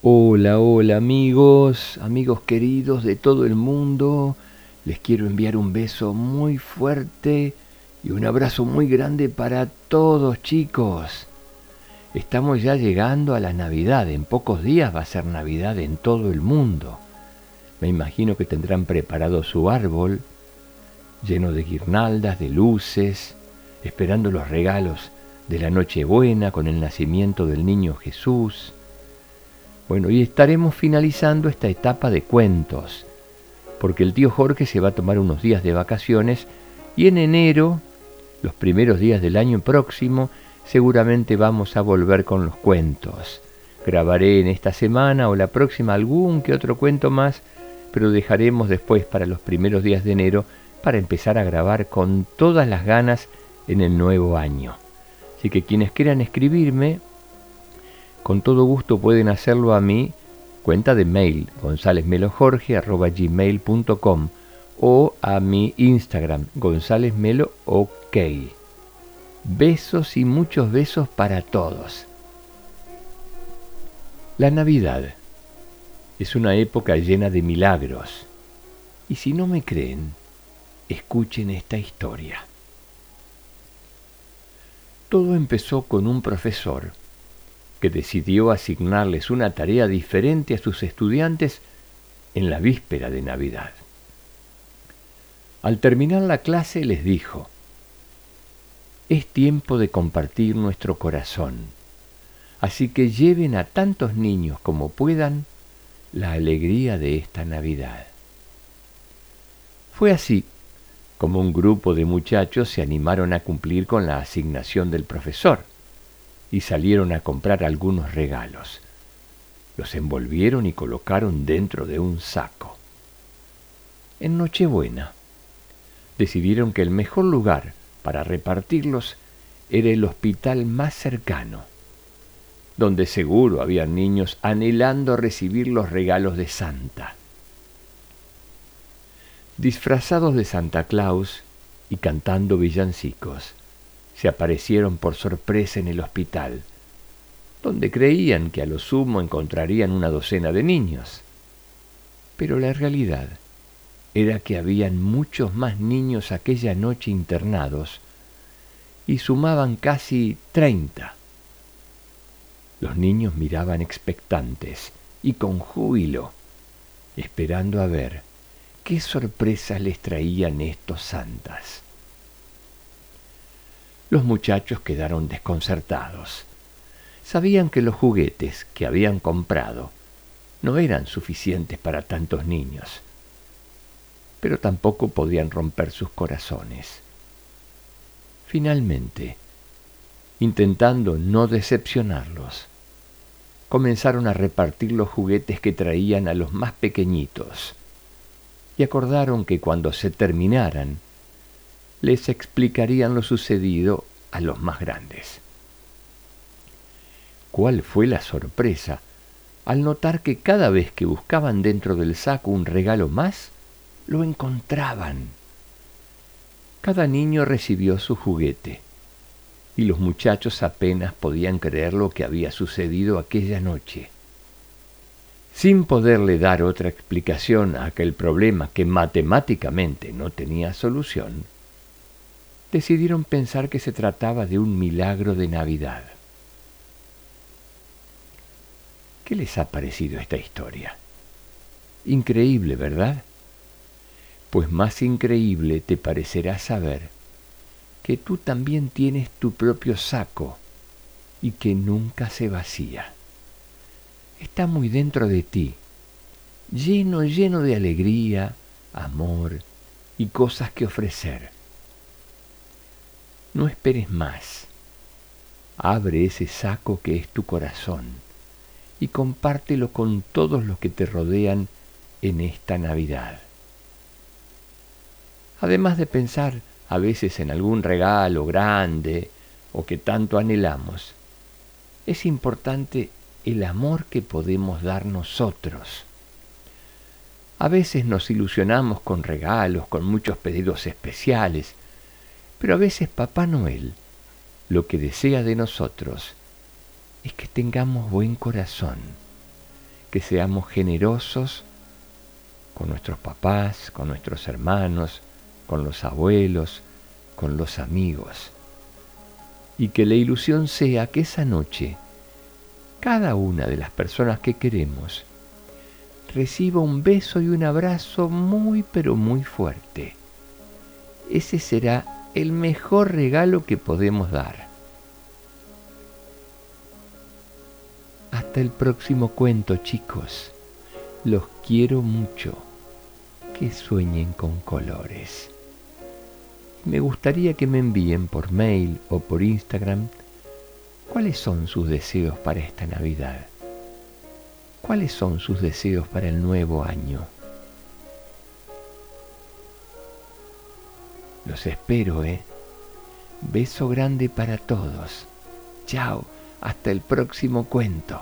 Hola, hola amigos, amigos queridos de todo el mundo. Les quiero enviar un beso muy fuerte y un abrazo muy grande para todos chicos. Estamos ya llegando a la Navidad. En pocos días va a ser Navidad en todo el mundo. Me imagino que tendrán preparado su árbol lleno de guirnaldas, de luces, esperando los regalos de la Nochebuena con el nacimiento del niño Jesús. Bueno, y estaremos finalizando esta etapa de cuentos, porque el tío Jorge se va a tomar unos días de vacaciones y en enero, los primeros días del año próximo, seguramente vamos a volver con los cuentos. Grabaré en esta semana o la próxima algún que otro cuento más, pero dejaremos después para los primeros días de enero para empezar a grabar con todas las ganas en el nuevo año. Así que quienes quieran escribirme, con todo gusto pueden hacerlo a mi cuenta de mail gonzalezmelojorge.gmail.com o a mi Instagram gonzalezmelo ok. Besos y muchos besos para todos. La Navidad es una época llena de milagros. Y si no me creen, escuchen esta historia. Todo empezó con un profesor que decidió asignarles una tarea diferente a sus estudiantes en la víspera de Navidad. Al terminar la clase les dijo, es tiempo de compartir nuestro corazón, así que lleven a tantos niños como puedan la alegría de esta Navidad. Fue así como un grupo de muchachos se animaron a cumplir con la asignación del profesor y salieron a comprar algunos regalos. Los envolvieron y colocaron dentro de un saco. En Nochebuena decidieron que el mejor lugar para repartirlos era el hospital más cercano, donde seguro había niños anhelando recibir los regalos de Santa disfrazados de Santa Claus y cantando villancicos, se aparecieron por sorpresa en el hospital, donde creían que a lo sumo encontrarían una docena de niños. Pero la realidad era que habían muchos más niños aquella noche internados y sumaban casi treinta. Los niños miraban expectantes y con júbilo, esperando a ver qué sorpresas les traían estos santas. Los muchachos quedaron desconcertados. Sabían que los juguetes que habían comprado no eran suficientes para tantos niños, pero tampoco podían romper sus corazones. Finalmente, intentando no decepcionarlos, comenzaron a repartir los juguetes que traían a los más pequeñitos y acordaron que cuando se terminaran, les explicarían lo sucedido a los más grandes. ¿Cuál fue la sorpresa al notar que cada vez que buscaban dentro del saco un regalo más, lo encontraban? Cada niño recibió su juguete, y los muchachos apenas podían creer lo que había sucedido aquella noche sin poderle dar otra explicación a aquel problema que matemáticamente no tenía solución, decidieron pensar que se trataba de un milagro de Navidad. ¿Qué les ha parecido esta historia? Increíble, ¿verdad? Pues más increíble te parecerá saber que tú también tienes tu propio saco y que nunca se vacía está muy dentro de ti, lleno, lleno de alegría, amor y cosas que ofrecer. No esperes más. Abre ese saco que es tu corazón y compártelo con todos los que te rodean en esta Navidad. Además de pensar a veces en algún regalo grande o que tanto anhelamos, es importante el amor que podemos dar nosotros. A veces nos ilusionamos con regalos, con muchos pedidos especiales, pero a veces Papá Noel lo que desea de nosotros es que tengamos buen corazón, que seamos generosos con nuestros papás, con nuestros hermanos, con los abuelos, con los amigos. Y que la ilusión sea que esa noche cada una de las personas que queremos reciba un beso y un abrazo muy pero muy fuerte. Ese será el mejor regalo que podemos dar. Hasta el próximo cuento, chicos. Los quiero mucho. Que sueñen con colores. Me gustaría que me envíen por mail o por Instagram cuáles son sus deseos para esta Navidad. ¿Cuáles son sus deseos para el nuevo año? Los espero, ¿eh? Beso grande para todos. Chao, hasta el próximo cuento.